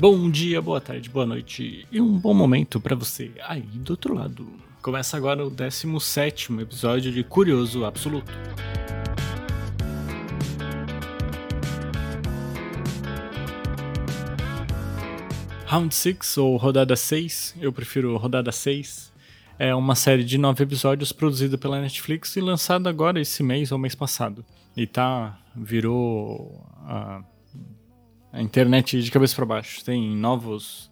Bom dia, boa tarde, boa noite e um bom momento para você aí do outro lado. Começa agora o 17 episódio de Curioso Absoluto. Round 6 ou Rodada 6, eu prefiro Rodada 6, é uma série de nove episódios produzida pela Netflix e lançada agora esse mês ou mês passado. E tá, virou a a internet de cabeça para baixo. Tem novos,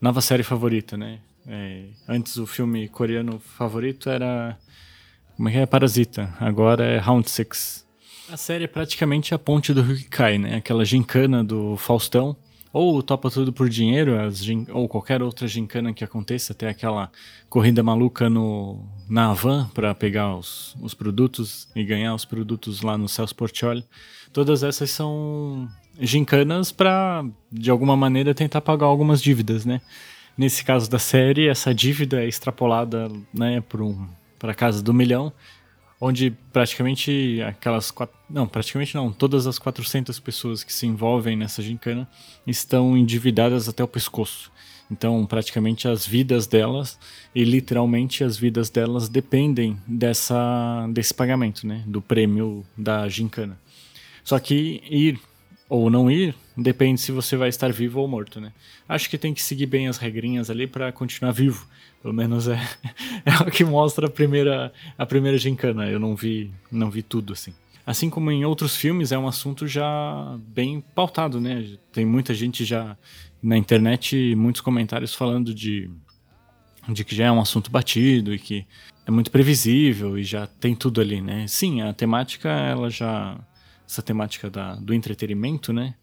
nova série favorita, né? É, antes o filme coreano favorito era como é que é? Parasita. Agora é Round Six. A série é praticamente a ponte do Rikai, né? Aquela gincana do Faustão. Ou topa tudo por dinheiro, ou qualquer outra gincana que aconteça, até aquela corrida maluca no, na van para pegar os, os produtos e ganhar os produtos lá no Celso Portioli. Todas essas são gincanas para, de alguma maneira, tentar pagar algumas dívidas, né? Nesse caso da série, essa dívida é extrapolada né, para um, a casa do milhão, onde praticamente aquelas quatro, não, praticamente não, todas as 400 pessoas que se envolvem nessa gincana estão endividadas até o pescoço. Então, praticamente as vidas delas e literalmente as vidas delas dependem dessa desse pagamento, né, do prêmio da gincana. Só que ir ou não ir, depende se você vai estar vivo ou morto, né? Acho que tem que seguir bem as regrinhas ali para continuar vivo. Pelo menos é, é o que mostra a primeira a primeira gincana. Eu não vi não vi tudo assim. Assim como em outros filmes, é um assunto já bem pautado, né? Tem muita gente já na internet, muitos comentários falando de de que já é um assunto batido e que é muito previsível e já tem tudo ali, né? Sim, a temática ela já essa temática da, do entretenimento, né?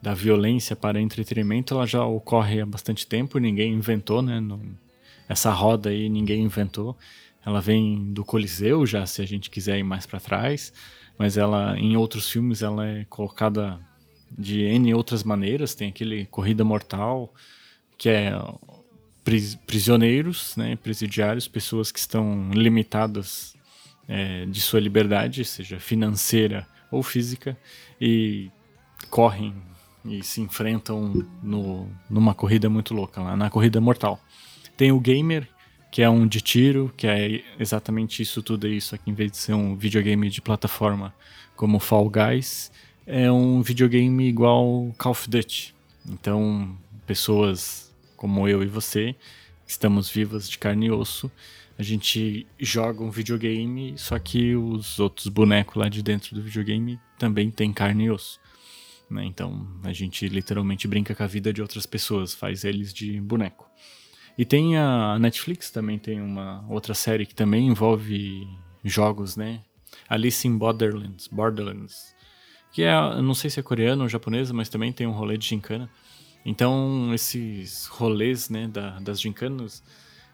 Da violência para entretenimento, ela já ocorre há bastante tempo, ninguém inventou, né? essa roda aí ninguém inventou. Ela vem do Coliseu já, se a gente quiser ir mais para trás, mas ela em outros filmes ela é colocada de N outras maneiras. Tem aquele Corrida Mortal, que é prisioneiros, né, presidiários, pessoas que estão limitadas é, de sua liberdade, seja financeira ou física, e correm e se enfrentam no, numa corrida muito louca lá, na corrida mortal. Tem o Gamer, que é um de tiro, que é exatamente isso tudo aí, só que em vez de ser um videogame de plataforma como Fall Guys, é um videogame igual Call of Duty. Então, pessoas como eu e você, estamos vivas de carne e osso, a gente joga um videogame, só que os outros bonecos lá de dentro do videogame também tem carne e osso. Né? Então a gente literalmente brinca com a vida de outras pessoas, faz eles de boneco. E tem a Netflix também tem uma outra série que também envolve jogos, né? Alice in Borderlands, Borderlands, que é, não sei se é coreano ou japonesa, mas também tem um rolê de gincana. Então esses rolês, né, da, das gincanas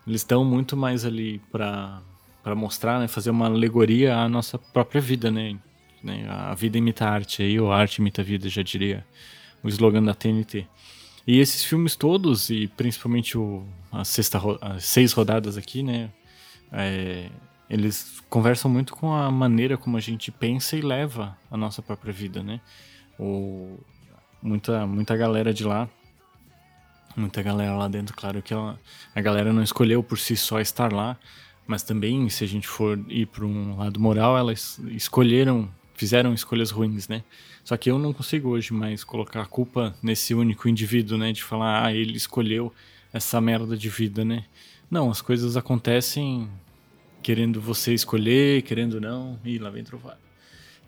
eles estão muito mais ali para para mostrar, né, fazer uma alegoria à nossa própria vida, né? né? A vida imita a arte aí, ou a arte imita a vida, já diria o slogan da TNT. E esses filmes todos, e principalmente o, a sexta, as seis rodadas aqui, né? É, eles conversam muito com a maneira como a gente pensa e leva a nossa própria vida, né? O, muita, muita galera de lá muita galera lá dentro. Claro que ela, a galera não escolheu por si só estar lá, mas também, se a gente for ir para um lado moral, elas escolheram, fizeram escolhas ruins, né? Só que eu não consigo hoje mais colocar a culpa nesse único indivíduo, né? De falar, ah, ele escolheu essa merda de vida, né? Não, as coisas acontecem querendo você escolher, querendo não, e lá vem trovar.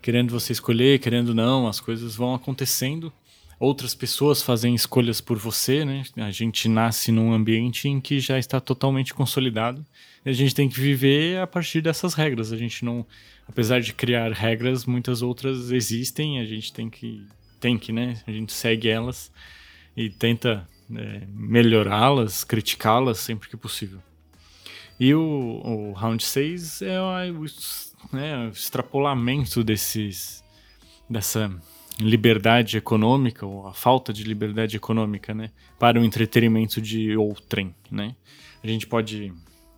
Querendo você escolher, querendo não, as coisas vão acontecendo outras pessoas fazem escolhas por você, né? A gente nasce num ambiente em que já está totalmente consolidado e a gente tem que viver a partir dessas regras. A gente não, apesar de criar regras, muitas outras existem. A gente tem que, tem que, né? A gente segue elas e tenta é, melhorá-las, criticá-las sempre que possível. E o, o round 6 é o, né, o extrapolamento desses dessa liberdade econômica, ou a falta de liberdade econômica, né, para o entretenimento de outrem, né. A gente pode,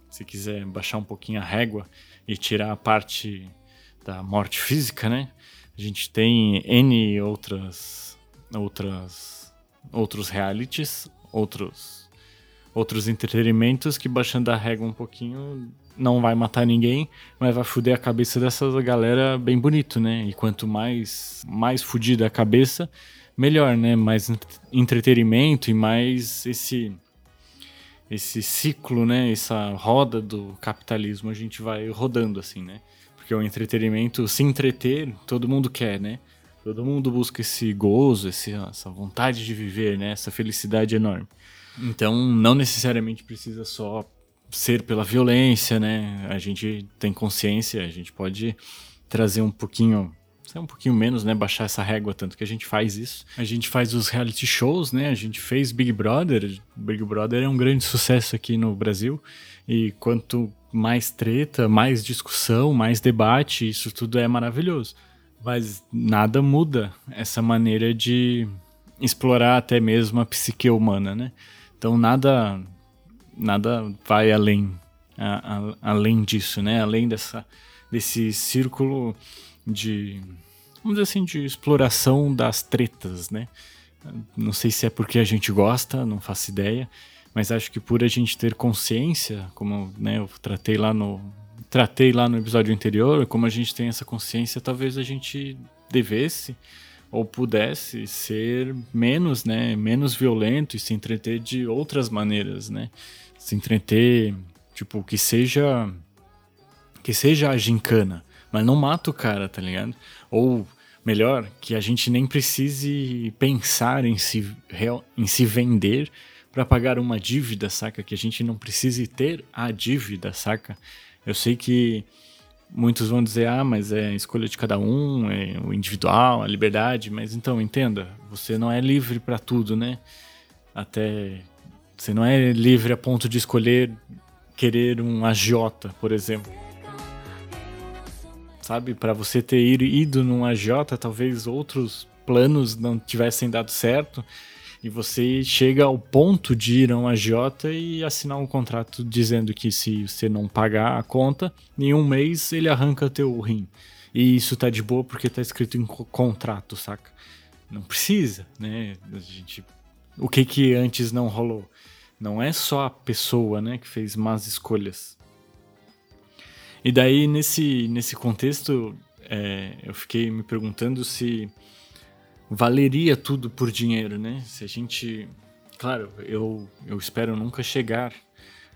se quiser, baixar um pouquinho a régua e tirar a parte da morte física, né, a gente tem N outras, outras outros realities, outros outros entretenimentos que baixando a régua um pouquinho não vai matar ninguém, mas vai fuder a cabeça dessa galera bem bonito, né? E quanto mais mais fudida a cabeça, melhor, né? Mais entretenimento e mais esse esse ciclo, né? Essa roda do capitalismo a gente vai rodando assim, né? Porque o entretenimento, se entreter, todo mundo quer, né? Todo mundo busca esse gozo, esse, essa vontade de viver, né? Essa felicidade enorme. Então, não necessariamente precisa só ser pela violência, né? A gente tem consciência, a gente pode trazer um pouquinho, um pouquinho menos, né? Baixar essa régua, tanto que a gente faz isso. A gente faz os reality shows, né? A gente fez Big Brother. Big Brother é um grande sucesso aqui no Brasil. E quanto mais treta, mais discussão, mais debate, isso tudo é maravilhoso. Mas nada muda essa maneira de explorar até mesmo a psique humana, né? Então nada nada vai além a, a, além disso, né? Além dessa desse círculo de vamos dizer assim de exploração das tretas, né? Não sei se é porque a gente gosta, não faço ideia, mas acho que por a gente ter consciência, como né, eu tratei lá no tratei lá no episódio anterior, como a gente tem essa consciência, talvez a gente devesse ou pudesse ser menos, né, menos violento e se entreter de outras maneiras, né? Se entreter, tipo, que seja que seja a gincana, mas não mata o cara, tá ligado? Ou melhor, que a gente nem precise pensar em se em se vender para pagar uma dívida, saca? Que a gente não precise ter a dívida, saca? Eu sei que muitos vão dizer, ah, mas é a escolha de cada um, é o individual, a liberdade, mas então entenda, você não é livre para tudo, né? Até você não é livre a ponto de escolher querer um agiota, por exemplo. Sabe, para você ter ido num agiota, talvez outros planos não tivessem dado certo e você chega ao ponto de ir a um agiota e assinar um contrato dizendo que se você não pagar a conta, em um mês ele arranca teu rim. E isso tá de boa porque tá escrito em contrato, saca? Não precisa, né? A gente... O que que antes não rolou? Não é só a pessoa, né, que fez más escolhas. E daí, nesse, nesse contexto, é, eu fiquei me perguntando se valeria tudo por dinheiro, né? Se a gente. Claro, eu, eu espero nunca chegar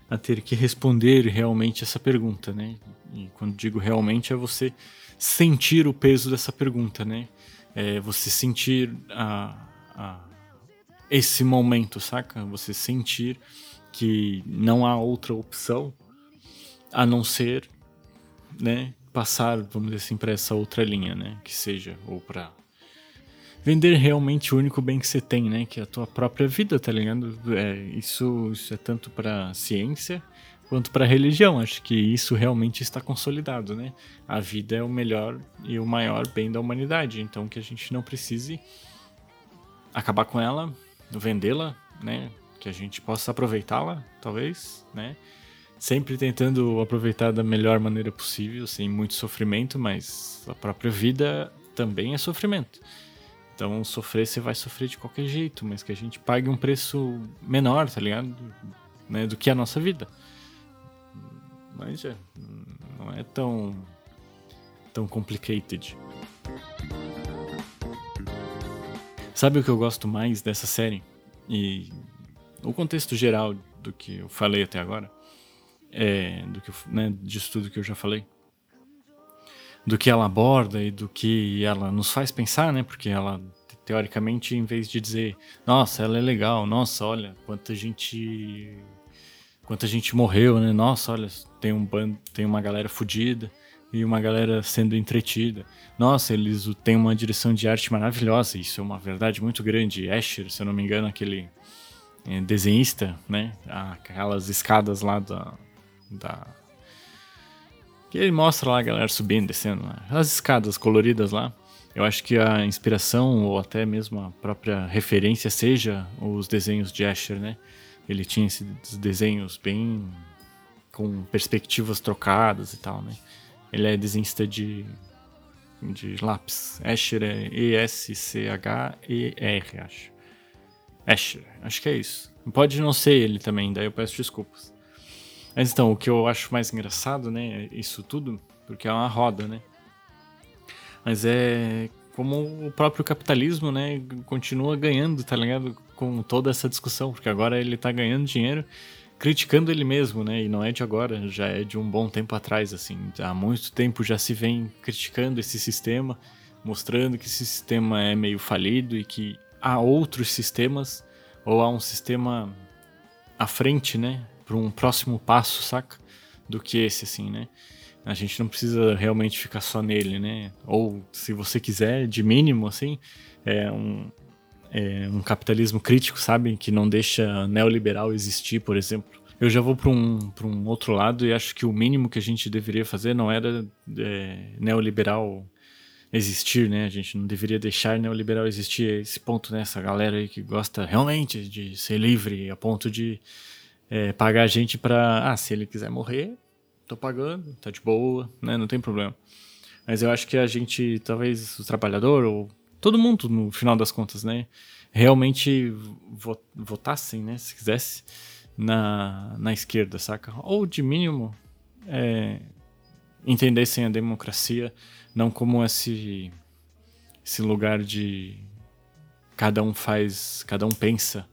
a ter que responder realmente essa pergunta, né? E quando digo realmente é você sentir o peso dessa pergunta, né? É você sentir a, a, esse momento, saca? Você sentir que não há outra opção a não ser, né? Passar, vamos dizer assim, para essa outra linha, né? Que seja ou para vender realmente o único bem que você tem, né? Que é a tua própria vida, tá ligado? É, isso, isso é tanto para ciência quanto para religião. Acho que isso realmente está consolidado, né? A vida é o melhor e o maior bem da humanidade, então que a gente não precise acabar com ela, vendê-la, né? Que a gente possa aproveitá-la, talvez, né? Sempre tentando aproveitar da melhor maneira possível, sem muito sofrimento, mas a própria vida também é sofrimento. Então, sofrer você vai sofrer de qualquer jeito, mas que a gente pague um preço menor, tá ligado? Né, do que a nossa vida. Mas é, não é tão tão complicated. Sabe o que eu gosto mais dessa série? E o contexto geral do que eu falei até agora, é, do que, né, disso tudo que eu já falei, do que ela aborda e do que ela nos faz pensar, né? Porque ela, teoricamente, em vez de dizer, nossa, ela é legal, nossa, olha, quanta gente. Quanta gente morreu, né? Nossa, olha, tem um bando, tem uma galera fodida e uma galera sendo entretida. Nossa, eles têm uma direção de arte maravilhosa, isso é uma verdade muito grande. Escher, se eu não me engano, aquele é, desenhista, né? Aquelas escadas lá da, da que ele mostra lá a galera subindo, descendo, né? as escadas coloridas lá. Eu acho que a inspiração ou até mesmo a própria referência seja os desenhos de Escher, né? Ele tinha esses desenhos bem com perspectivas trocadas e tal, né? Ele é desenhista de de lápis. Escher é E S C H E R, acho. Escher, acho que é isso. Pode não ser ele também, daí eu peço desculpas. Mas então, o que eu acho mais engraçado, né, isso tudo, porque é uma roda, né? Mas é como o próprio capitalismo, né, continua ganhando, tá ligado? Com toda essa discussão, porque agora ele tá ganhando dinheiro criticando ele mesmo, né? E não é de agora, já é de um bom tempo atrás, assim. Há muito tempo já se vem criticando esse sistema, mostrando que esse sistema é meio falido e que há outros sistemas ou há um sistema à frente, né? Para um próximo passo, saca? Do que esse, assim, né? A gente não precisa realmente ficar só nele, né? Ou, se você quiser, de mínimo, assim, é um, é um capitalismo crítico, sabe? Que não deixa neoliberal existir, por exemplo. Eu já vou para um, um outro lado e acho que o mínimo que a gente deveria fazer não era é, neoliberal existir, né? A gente não deveria deixar neoliberal existir. Esse ponto, né? Essa galera aí que gosta realmente de ser livre a ponto de é, pagar a gente para, ah, se ele quiser morrer, tô pagando, tá de boa, né? Não tem problema. Mas eu acho que a gente, talvez o trabalhador ou todo mundo, no final das contas, né? Realmente votassem, né? Se quisesse, na, na esquerda, saca? Ou de mínimo é, entendessem a democracia não como esse, esse lugar de cada um faz, cada um pensa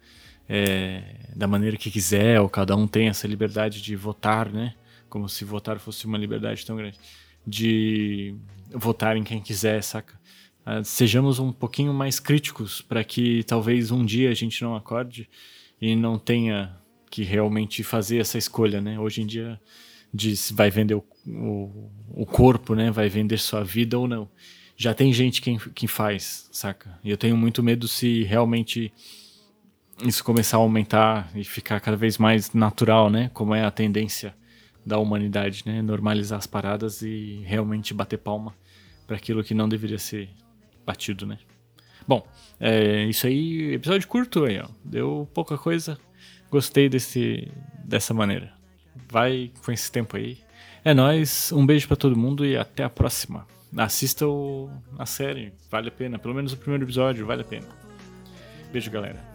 é, da maneira que quiser, ou cada um tem essa liberdade de votar, né? Como se votar fosse uma liberdade tão grande. De votar em quem quiser, saca? Uh, sejamos um pouquinho mais críticos para que talvez um dia a gente não acorde e não tenha que realmente fazer essa escolha, né? Hoje em dia diz vai vender o, o, o, corpo, né? Vai vender sua vida ou não. Já tem gente que, que faz, saca? E eu tenho muito medo se realmente isso começar a aumentar e ficar cada vez mais natural, né? Como é a tendência da humanidade, né? Normalizar as paradas e realmente bater palma para aquilo que não deveria ser batido, né? Bom, é isso aí, episódio curto aí, ó. Deu pouca coisa. Gostei desse dessa maneira. Vai com esse tempo aí. É nós, um beijo para todo mundo e até a próxima. Assista o, a série, vale a pena. Pelo menos o primeiro episódio, vale a pena. Beijo, galera.